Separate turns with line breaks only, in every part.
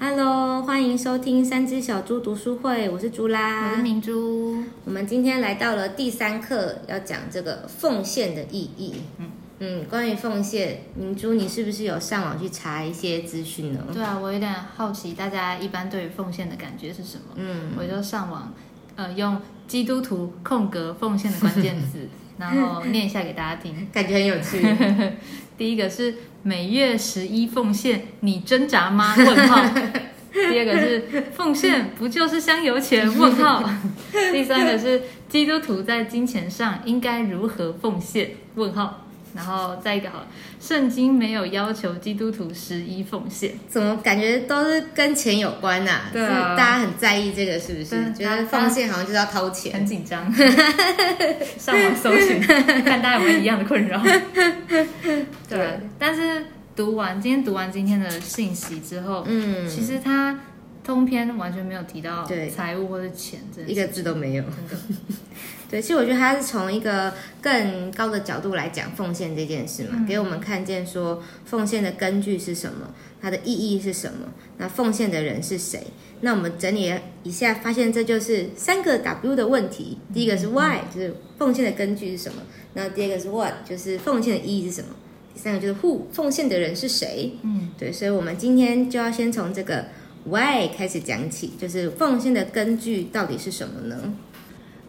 Hello，欢迎收听三只小猪读书会，我是猪啦，
我是明珠。
我们今天来到了第三课，要讲这个奉献的意义。嗯嗯，关于奉献，明珠你是不是有上网去查一些资讯呢？
对啊，我有点好奇，大家一般对于奉献的感觉是什么？嗯，我就上网，呃，用基督徒空格奉献的关键字，然后念一下给大家听，
感觉很有趣。
第一个是每月十一奉献，你挣扎吗？问号。第二个是奉献不就是香油钱？问号。第三个是基督徒在金钱上应该如何奉献？问号。然后再一个好，圣经没有要求基督徒十一奉献，
怎么感觉都是跟钱有关呐？
对啊，
大家很在意这个是不是？觉得奉献好像就是要掏钱，
很紧张。上网搜寻，看大家有没有一样的困扰。对，但是读完今天读完今天的信息之后，嗯，其实他通篇完全没有提到对财务或者钱，
一个字都没有。对，其实我觉得他是从一个更高的角度来讲奉献这件事嘛，给我们看见说奉献的根据是什么，它的意义是什么，那奉献的人是谁？那我们整理一下，发现这就是三个 W 的问题。第一个是 Why，就是奉献的根据是什么？那第二个是 What，就是奉献的意义是什么？第三个就是 Who，奉献的人是谁？嗯，对，所以我们今天就要先从这个 Why 开始讲起，就是奉献的根据到底是什么呢？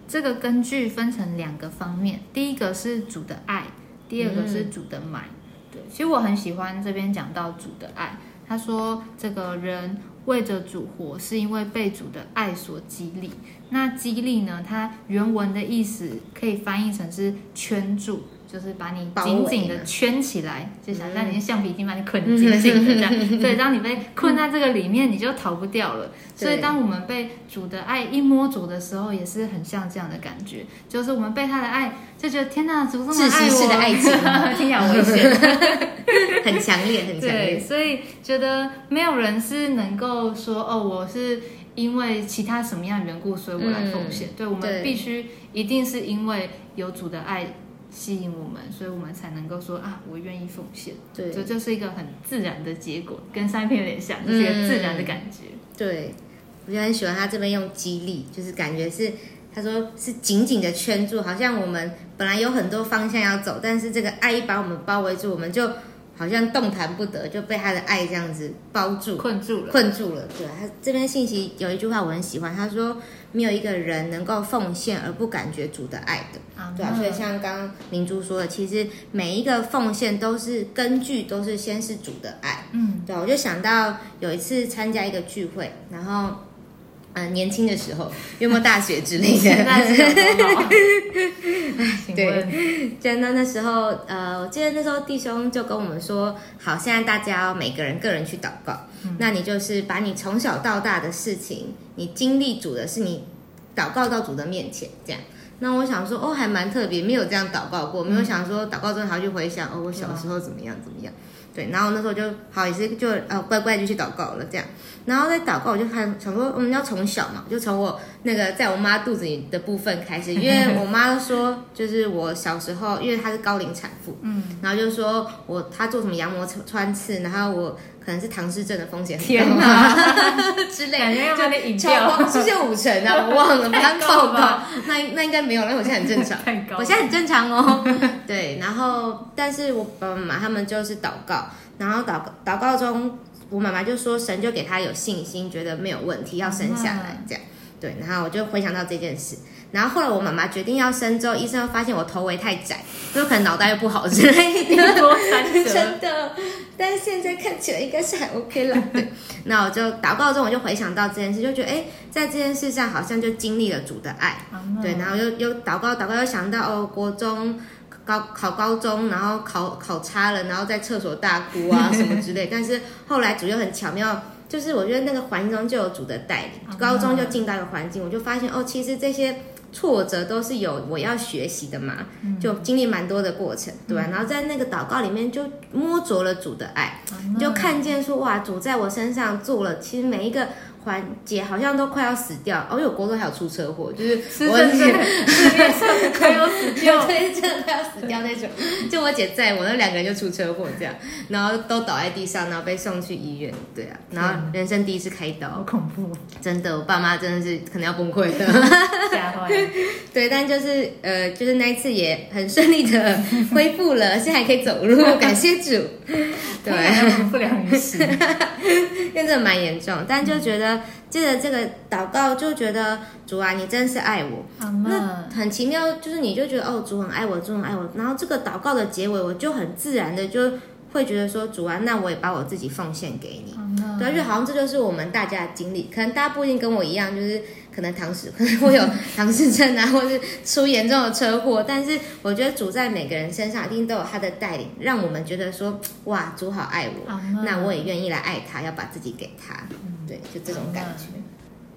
这个根据分成两个方面，第一个是主的爱，第二个是主的买。对，其实我很喜欢这边讲到主的爱。他说，这个人为着主活，是因为被主的爱所激励。那激励呢？它原文的意思可以翻译成是圈住。就是把你紧紧的圈起来，就想让你的橡皮筋把你捆紧紧的这样。对，当你被困在这个里面，你就逃不掉了。所以，当我们被主的爱一摸着的时候，也是很像这样的感觉。就是我们被他的爱，就觉得天哪，主这么爱我，
的爱情，
听起来危险，
很强烈，很强烈。
所以觉得没有人是能够说哦，我是因为其他什么样的缘故，所以我来奉献。对我们必须一定是因为有主的爱。吸引我们，所以我们才能够说啊，我愿意奉献。对，这就是一个很自然的结果，跟上一篇有点像，就是一个自然的感觉。
对，我就很喜欢他这边用激励，就是感觉是他说是紧紧的圈住，好像我们本来有很多方向要走，但是这个爱意把我们包围住，我们就。好像动弹不得，就被他的爱这样子包住、
困住了。
困住了，对他这边信息有一句话我很喜欢，他说没有一个人能够奉献而不感觉主的爱的。啊对啊，所以像刚刚明珠说的，其实每一个奉献都是根据都是先是主的爱。嗯，对，我就想到有一次参加一个聚会，然后。嗯，年轻的时候，有没有大学之类的？对，真的那时候，呃，我记得那时候弟兄就跟我们说，好，现在大家每个人个人去祷告，那你就是把你从小到大的事情，你经历主的是你祷告到主的面前，这样。那我想说，哦，还蛮特别，没有这样祷告过，没有想说祷告之后还要去回想，哦，我小时候怎么样怎么样。对，然后那时候就好，也是就呃乖乖就去祷告了这样，然后在祷告我就看想说，嗯，要从小嘛，就从我那个在我妈肚子里的部分开始，因为我妈说，就是我小时候，因为她是高龄产妇，嗯，然后就说我她做什么羊膜穿刺，然后我。可能是唐氏症的风险很高 之类，
感觉要把你引掉，
出现五成啊，我忘了，刚报告，那那应该没有，那我现在很正常，我现在很正常哦。对，然后但是我爸爸妈妈他们就是祷告，然后祷祷告中，我妈妈就说神就给他有信心，觉得没有问题要生下来这样。对，然后我就回想到这件事。然后后来我妈妈决定要生之后，医生又发现我头围太窄，就可能脑袋又不好之类的，真的。但是现在看起来应该是还 OK 了。对，那我就祷告中，我就回想到这件事，就觉得哎，在这件事上好像就经历了主的爱。对，然后又又祷告祷告，又想到哦，国中高考高中，然后考考差了，然后在厕所大哭啊什么之类。但是后来主又很巧妙。就是我觉得那个环境中就有主的带领，高中就进到一个环境，我就发现哦，其实这些挫折都是有我要学习的嘛，就经历蛮多的过程，对吧？然后在那个祷告里面就摸着了主的爱，就看见说哇，主在我身上做了，其实每一个环节好像都快要死掉，哦，有国中还有出车祸，就是
我真的世界上快要死掉，
对，真的快要死掉那种。就我姐在我那两个人就出车祸这样，然后都倒在地上，然后被送去医院，对啊，然后人生第一次开刀，
好恐怖，
真的，我爸妈真的是可能要崩溃了，
吓坏。
对，但就是呃，就是那一次也很顺利的恢复了，现在还可以走路，感谢主。
对，不良于死，
因为真的蛮严重，但就觉得接着这个祷告，就觉得主啊，你真是爱我。那很奇妙，就是你就觉得哦，主很爱我，主很爱我。然后这个祷告的结尾，我就很自然的就会觉得说，主啊，那我也把我自己奉献给你。对，就好像这就是我们大家的经历，可能大家不一定跟我一样，就是。可能唐氏 可能会有唐氏症啊，或是出严重的车祸，但是我觉得主在每个人身上一定都有他的带领，让我们觉得说哇，主好爱我，那我也愿意来爱他，要把自己给他，对，就这种感觉。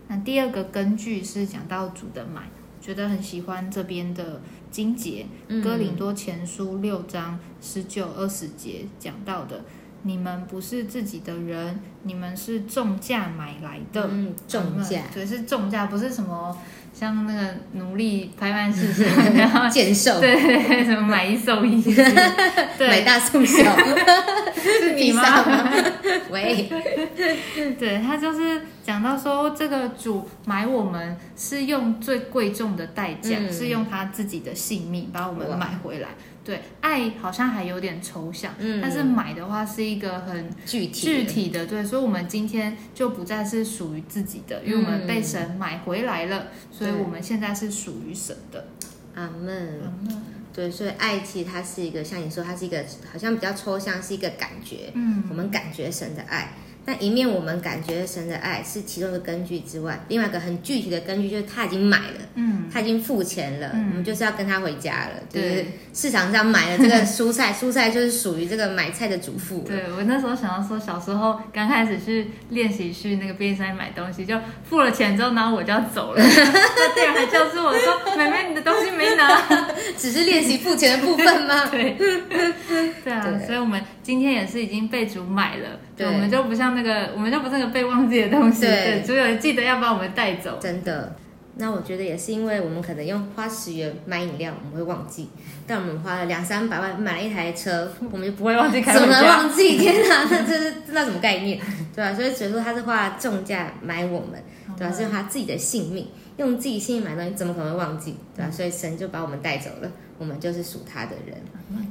那第二个根据是讲到主的买，觉得很喜欢这边的经节，哥林多前书六章十九二十节讲到的。你们不是自己的人，你们是重价买来的。
嗯，重价，
对，是重价，不是什么像那个奴隶拍卖市场，然后
贱售，
对，什么买一送一，
买大送小，
是你吗？
喂，
对他就是讲到说，这个主买我们是用最贵重的代价，是用他自己的性命把我们买回来。对，爱好像还有点抽象，嗯，但是买的话是一个很
具体
具体的，对，所以，我们今天就不再是属于自己的，因为我们被神买回来了，所以我们现在是属于神的。
阿门，阿门。对，所以爱其实它是一个，像你说，它是一个好像比较抽象，是一个感觉，嗯，我们感觉神的爱。那一面我们感觉神的爱是其中的根据之外，另外一个很具体的根据就是他已经买了，嗯，他已经付钱了，我们就是要跟他回家了，就是市场上买了这个蔬菜，蔬菜就是属于这个买菜的主妇。
对我那时候想要说，小时候刚开始去练习去那个便利商店买东西，就付了钱之后，然后我就要走了，那店员还叫住我说：“妹妹，你的东西没拿。”
只是练习付钱的部分吗？
对，对啊，所以我们今天也是已经被主买了，对，我们就不像。那个，我们就不是那个被忘记的东西。对，主有记得要把我们带走。
真的，那我觉得也是因为我们可能用花十元买饮料，我们会忘记；但我们花了两三百万买了一台车，我们就不会忘记。怎么能忘记？天哪，那这是那什么概念？对吧？所以，所以说他是花重价买我们，对吧？是用他自己的性命，用自己性命买东西，怎么可能会忘记？对吧？所以神就把我们带走了，我们就是属他的人。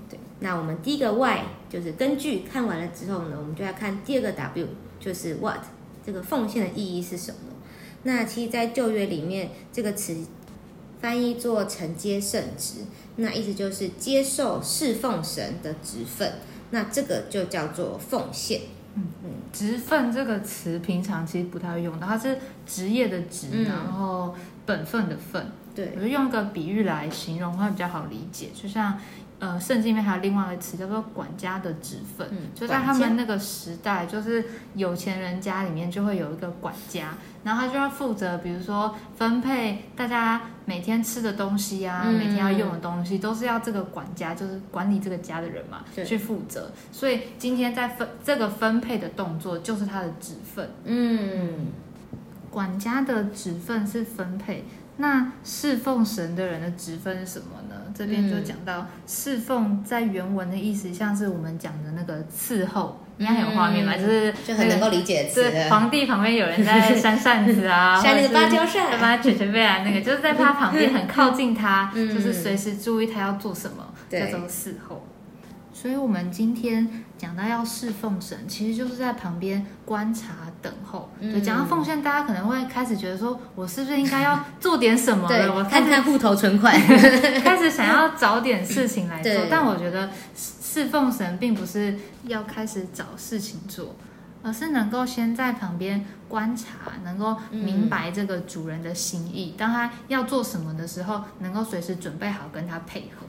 对。那我们第一个 Y 就是根据看完了之后呢，我们就要看第二个 W，就是 What 这个奉献的意义是什么？那其实，在旧约里面，这个词翻译做承接圣职，那意思就是接受侍奉神的职分，那这个就叫做奉献。
嗯嗯，职分这个词平常其实不太会用到，它是职业的职，然后本分的分。
对，
我就用个比喻来形容会比较好理解，就像。呃，圣经里面还有另外一个词叫做管家的职分，就在他们那个时代，就是有钱人家里面就会有一个管家，然后他就要负责，比如说分配大家每天吃的东西啊，每天要用的东西，都是要这个管家，就是管理这个家的人嘛，去负责。所以今天在分这个分配的动作，就是他的职分。嗯，管家的职分是分配。那侍奉神的人的职分是什么呢？这边就讲到侍奉，在原文的意思像是我们讲的那个伺候，应该很有画面吧？就是
就很能够理解词。
皇帝旁边有人在 扇扇子啊，
扇那个芭蕉扇，
把他卷卷背啊，那个就是在他旁边很靠近他，就是随时注意他要做什么，叫做伺候。所以，我们今天讲到要侍奉神，其实就是在旁边观察、等候。对，讲到奉献，大家可能会开始觉得说，我是不是应该要做点什么了？我
看看户头存款，
开始想要找点事情来做。但我觉得侍奉神并不是要开始找事情做，而是能够先在旁边观察，能够明白这个主人的心意。当他要做什么的时候，能够随时准备好跟他配合。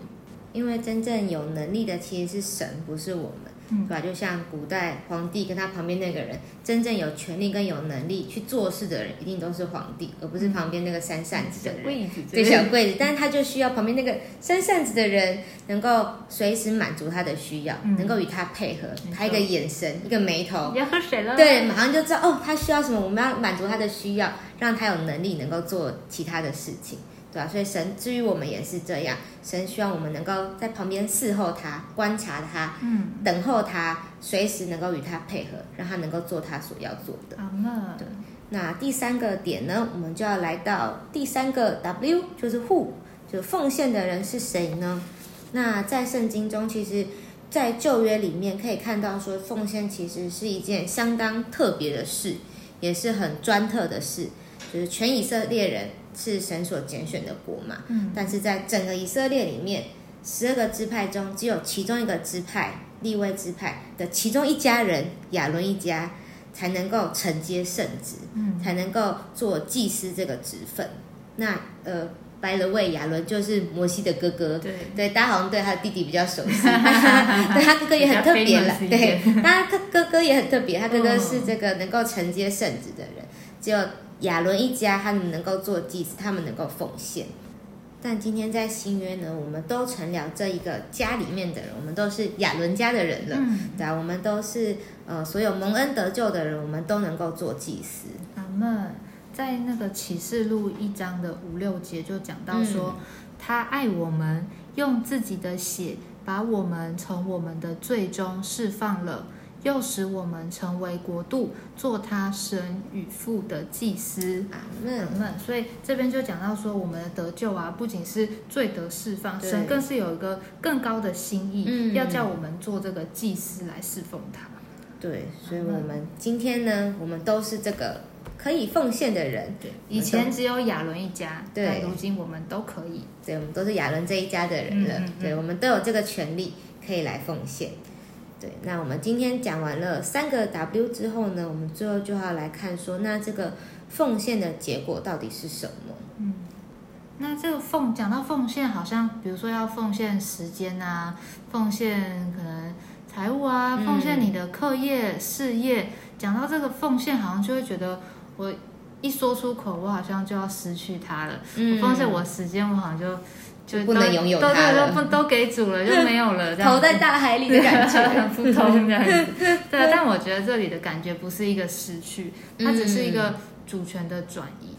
因为真正有能力的其实是神，不是我们。对吧？就像古代皇帝跟他旁边那个人，真正有权利跟有能力去做事的人，一定都是皇帝，而不是旁边那个扇扇子的人。对小柜子，但是他就需要旁边那个扇扇子的人，能够随时满足他的需要，能够与他配合，他一个眼神，一个眉头，
要喝水了，
对，马上就知道哦，他需要什么，我们要满足他的需要，让他有能力能够做其他的事情。对吧？所以神至于我们也是这样，神希望我们能够在旁边伺候他、观察他、嗯，等候他，随时能够与他配合，让他能够做他所要做的。
好了，
对。那第三个点呢，我们就要来到第三个 W，就是 Who，就奉献的人是谁呢？那在圣经中，其实，在旧约里面可以看到说，奉献其实是一件相当特别的事，也是很专特的事，就是全以色列人。是神所拣选的国嘛？嗯，但是在整个以色列里面，十二个支派中，只有其中一个支派立位支派的其中一家人亚伦一家才能够承接圣职，嗯，才能够做祭司这个职分。那呃，白了位亚伦就是摩西的哥哥，对。对，大家好像对他的弟弟比较熟悉，对他哥哥也很特别了，对，他哥哥哥也很特别，他哥哥是这个能够承接圣职的人，只有。亚伦一家，他们能够做祭司，他们能够奉献。但今天在新约呢，我们都成了这一个家里面的人，我们都是亚伦家的人了，对啊，我们都是呃，所有蒙恩得救的人，我们都能够做祭司。
阿门。在那个启示录一章的五六节就讲到说，他爱我们，用自己的血把我们从我们的最终释放了。又使我们成为国度，做他神与父的祭司。阿门。所以这边就讲到说，我们的得救啊，不仅是罪得释放，神更是有一个更高的心意，要叫我们做这个祭司来侍奉他。
对，所以我们今天呢，我们都是这个可以奉献的人。
对，以前只有亚伦一家，对，如今我们都可以。
对，我们都是亚伦这一家的人了。对，我们都有这个权利可以来奉献。对，那我们今天讲完了三个 W 之后呢，我们最后就要来看说，那这个奉献的结果到底是什么？
嗯，那这个奉讲到奉献，好像比如说要奉献时间啊，奉献可能财务啊，奉献你的课业事业，讲到这个奉献，好像就会觉得我一说出口，我好像就要失去它了。嗯，奉献我时间，我好像就。
就不能拥有它
了，都都给主了，就没有了，
投在大海里的感觉，
扑通这样子。对，但我觉得这里的感觉不是一个失去，它只是一个主权的转移。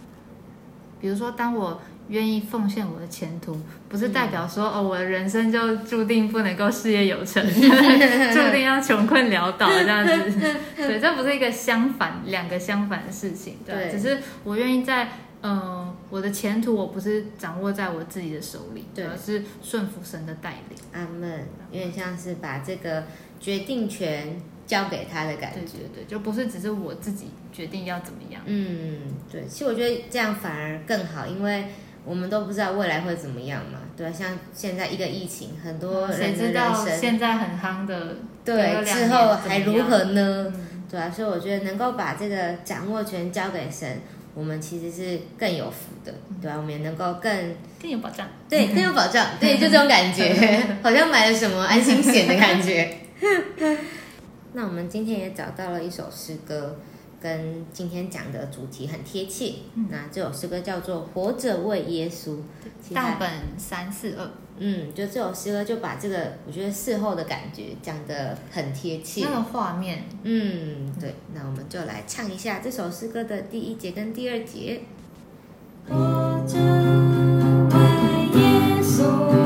比如说，当我愿意奉献我的前途，不是代表说哦，我的人生就注定不能够事业有成，注定要穷困潦倒这样子。对，这不是一个相反，两个相反的事情。对，只是我愿意在。嗯，我的前途我不是掌握在我自己的手里，而是顺服神的带领。
阿门。有点像是把这个决定权交给他的感觉，
对对，就不是只是我自己决定要怎么样。
嗯，对。其实我觉得这样反而更好，因为我们都不知道未来会怎么样嘛。对，像现在一个疫情，很多人
谁知道现在很夯的，
对，之后还如何呢？对啊，所以我觉得能够把这个掌握权交给神。我们其实是更有福的，对吧？我们也能够更
更有保障，
对，更有保障，对，就这种感觉，好像买了什么安心险的感觉。那我们今天也找到了一首诗歌，跟今天讲的主题很贴切。那这首诗歌叫做《活着为耶稣》，
大本三四二。
嗯，就这首诗歌就把这个我觉得事后的感觉讲得很贴切，
那个画面，
嗯，对，那我们就来唱一下这首诗歌的第一节跟第二节。我真为耶稣。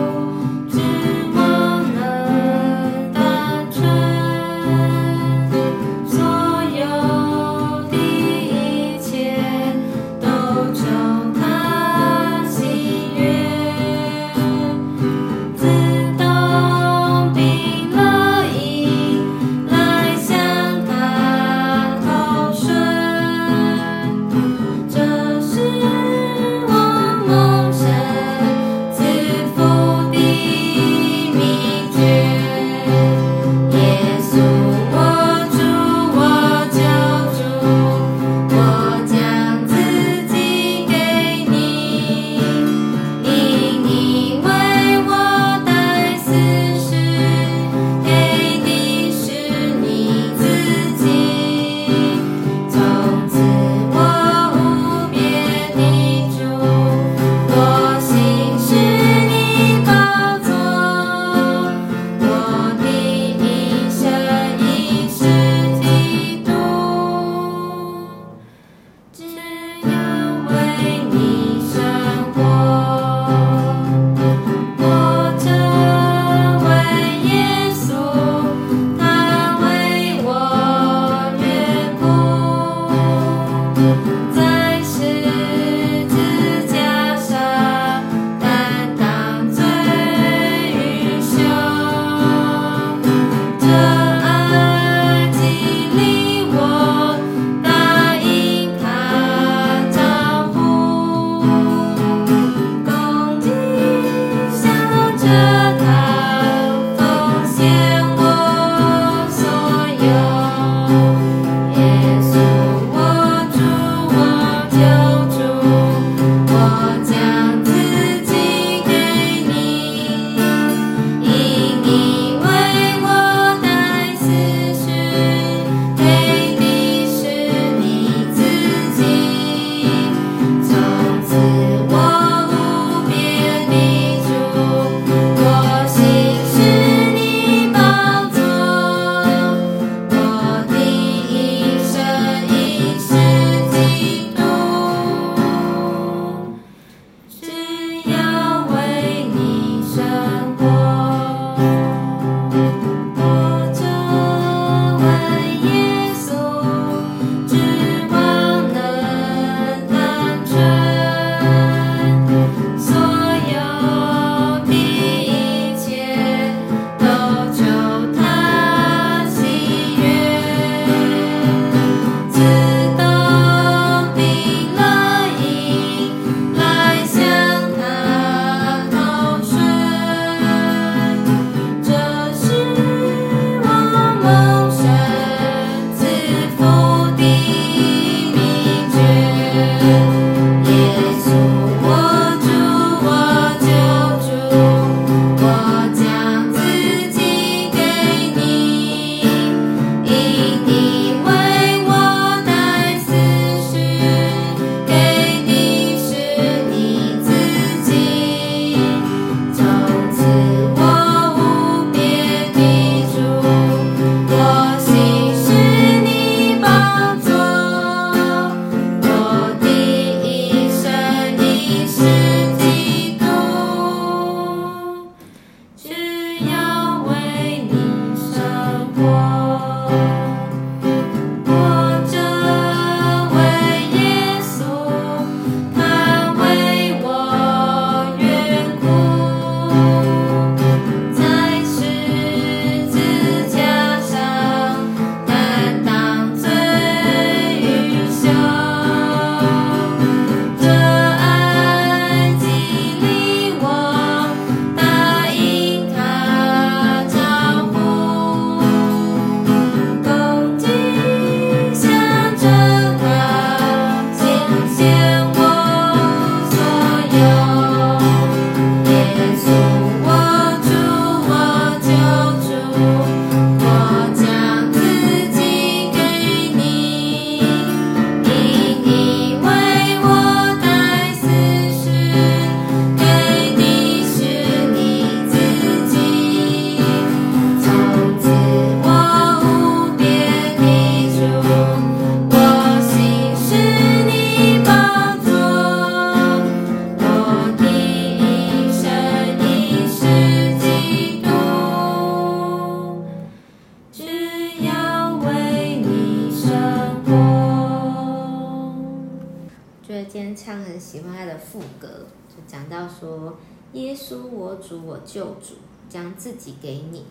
喜欢他的副歌，就讲到说：“耶稣，我主，我救主，将自己给你，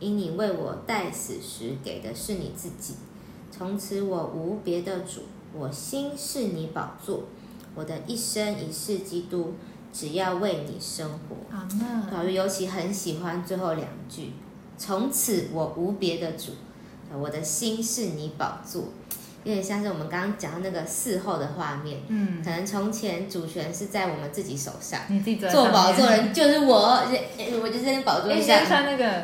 因你为我代死时给的是你自己。从此我无别的主，我心是你宝座，我的一生一世基督，只要为你生活。”
好呢，
老师尤其很喜欢最后两句：“从此我无别的主，我的心是你宝座。”有点像是我们刚刚讲的那个事后的画面，
嗯，
可能从前主权是在我们自己手上，
你自己
做宝座人就是我，我就在那宝座上。
穿那个，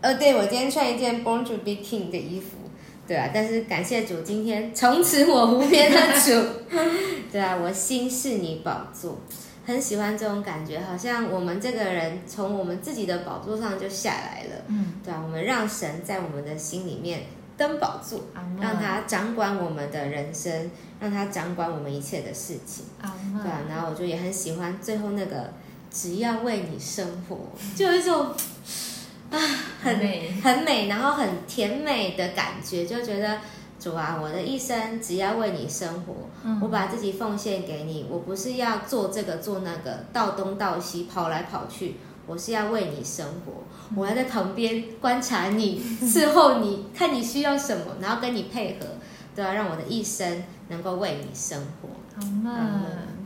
呃，对，我今天穿一件 Born to be King 的衣服，对啊，但是感谢主，今天从此我无边的主，对啊，我心是你宝座，很喜欢这种感觉，好像我们这个人从我们自己的宝座上就下来了，
嗯，
对啊，我们让神在我们的心里面。登宝座，让他掌管我们的人生，让他掌管我们一切的事情。对啊，然后我就也很喜欢最后那个“只要为你生活”，就有一种啊，很美很美，然后很甜美的感觉，就觉得主啊，我的一生只要为你生活，我把自己奉献给你，我不是要做这个做那个，到东到西跑来跑去。我是要为你生活，我要在旁边观察你，伺候你，看你需要什么，然后跟你配合，都要让我的一生能够为你生活。
好嘛，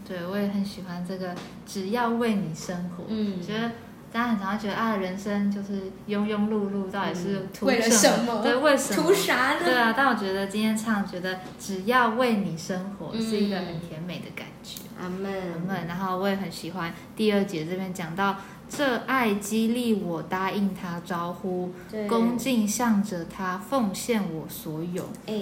对我也很喜欢这个，只要为你生活。嗯，觉得大家很常觉得啊，人生就是庸庸碌碌，到底是图什么？对，为什么？
图啥呢？
对啊，但我觉得今天唱，觉得只要为你生活，是一个很甜美的感觉。
阿门，阿
门。然后我也很喜欢第二节这边讲到。这爱激励我答应他招呼，恭敬向着他奉献我所有。
哎，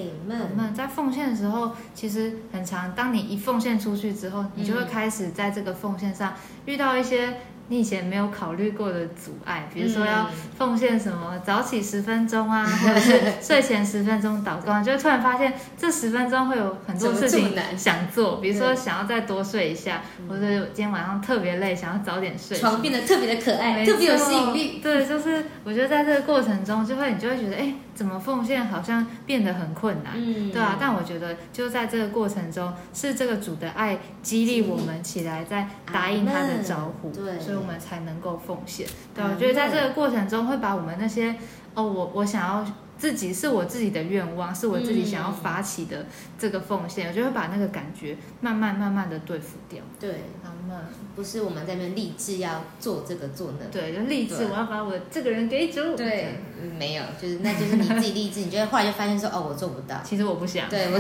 们在奉献的时候，其实很长。当你一奉献出去之后，你就会开始在这个奉献上遇到一些。你以前没有考虑过的阻碍，比如说要奉献什么早起十分钟啊，或者是睡前十分钟祷告，就突然发现这十分钟会有很多事情想做，比如说想要再多睡一下，或者今天晚上特别累，想要早点睡，
床变得特别的可爱，特别有吸引力。
对，就是我觉得在这个过程中，就会你就会觉得，哎，怎么奉献好像变得很困难，对啊。但我觉得就在这个过程中，是这个主的爱激励我们起来，在答应他的招呼，
对。
所以我们才能够奉献，对，我觉得在这个过程中会把我们那些哦，我我想要自己是我自己的愿望，是我自己想要发起的这个奉献，我就会把那个感觉慢慢慢慢的对付掉。
对，他们不是我们在那立志要做这个做那，
对，就立志我要把我这个人给主。
对，没有，就是那就是你自己立志，你就会后来就发现说哦，我做不到。
其实我不想，
对我，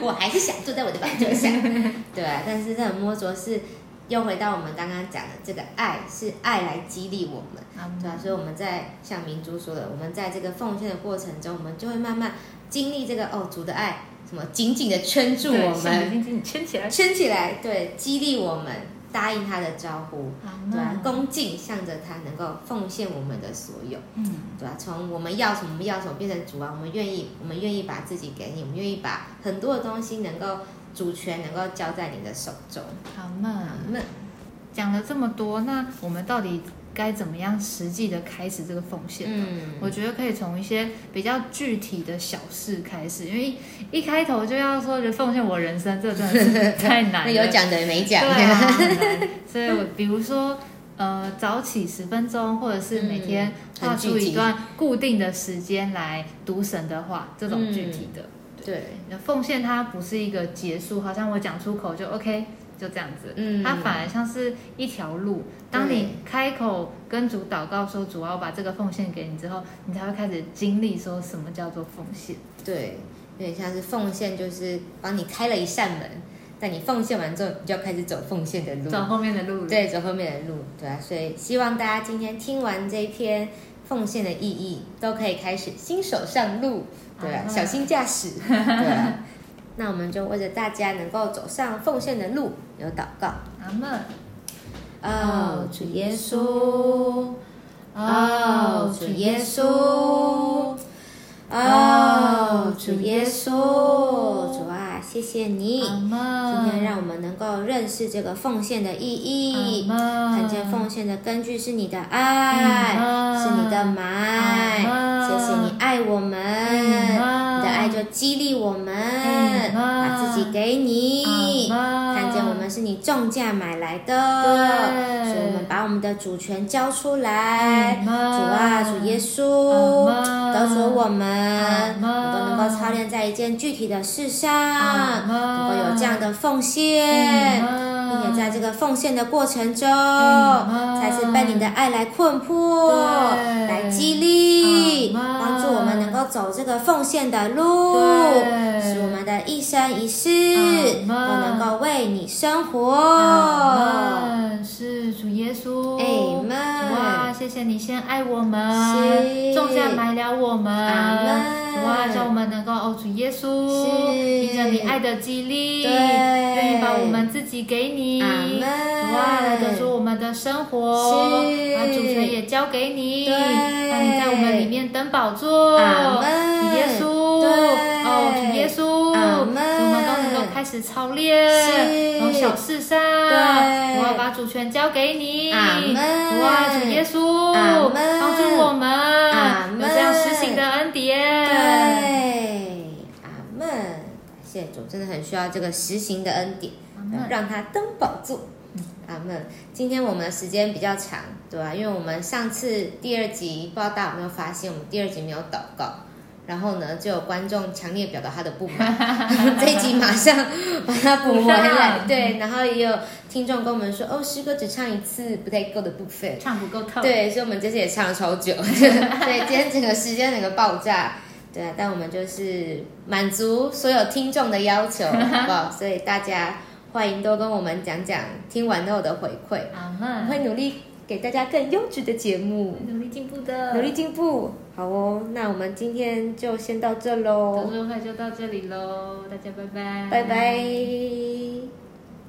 我还是想坐在我的板凳上。对，但是这种摸着是。又回到我们刚刚讲的这个爱，是爱来激励我们，对吧？所以我们在像明珠说的，我们在这个奉献的过程中，我们就会慢慢经历这个哦，主的爱什么紧紧的圈住我们，
紧紧圈起来，
圈起来，对，激励我们答应他的招呼，对吧？恭敬向着他，能够奉献我们的所有，嗯，对吧？从我们要什么要什么变成主啊，我们愿意，我们愿意把自己给你，我们愿意把很多的东西能够。主权能够交在你的手中。
好嘛，那讲了这么多，那我们到底该怎么样实际的开始这个奉献？嗯，我觉得可以从一些比较具体的小事开始，因为一开头就要说就奉献我人生，这真的是太难了。
有讲的没讲，
对啊，所以我比如说，呃，早起十分钟，或者是每天画出一段固定的时间来读神的话，这种具体的。
对，
那奉献它不是一个结束，好像我讲出口就 OK，就这样子。嗯，它反而像是一条路。当你开口跟主祷告说：“主，要把这个奉献给你。”之后，你才会开始经历说什么叫做奉献。
对，有点像是奉献，就是帮你开了一扇门。但你奉献完之后，你就要开始走奉献的路，
走后面的路。
对，走后面的路。对啊，所以希望大家今天听完这一篇奉献的意义，都可以开始新手上路。对啊，小心驾驶。对啊，那我们就为着大家能够走上奉献的路，有祷告。
阿门。
哦，主耶稣，哦，主耶稣。哦，主耶稣，主啊，谢谢你，今天让我们能够认识这个奉献的意义，看见奉献的根据是你的爱，是你的买，谢谢你爱我们，你的爱。就激励我们，把自己给你，看见我们是你重价买来的，所以我们把我们的主权交出来。主啊，主耶稣，得着我们，我都能够操练在一件具体的事上，能够有这样的奉献，并且在这个奉献的过程中，才是被你的爱来困迫，来激励，帮助走这个奉献的路，使我们的一生一世都能够为你生活。
是主耶稣，
哎们，
哇，谢谢你先爱我们，种下埋了我们，哇，叫我们能够哦，主耶稣，凭着你爱的激励，愿意把我们自己给你，哇，来得出我们的生活，把主权也交给你，让你在我们里面登宝座，主耶稣，哦，主耶稣，我们都能够开始操练，从小事上，我要把主权。交给你，
阿门！
哇，主耶稣，帮助我们，有这样实行的恩典。
对，阿门！谢谢主，真的很需要这个实行的恩典，让他登宝座。阿门！今天我们的时间比较长，对吧？因为我们上次第二集，不知道大家有没有发现，我们第二集没有祷告。然后呢，就有观众强烈表达他的不满，这一集马上把它补回来。对，然后也有听众跟我们说，哦，诗歌只唱一次不太够的部分，
唱不够透。
对，所以我们这次也唱了超久。对，今天整个时间整个爆炸。对啊，但我们就是满足所有听众的要求，好不好？所以大家欢迎多跟我们讲讲听完后的回馈，我会努力。给大家更优质的节目，
努力进步的，
努力进步，好哦。那我们今天就先到这喽，
读书会就到这里喽，大家拜拜，
拜拜。